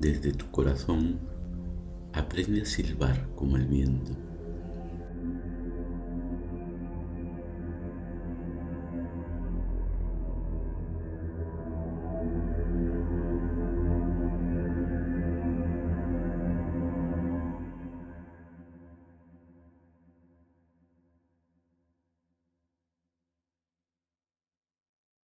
Desde tu corazón aprende a silbar como el viento.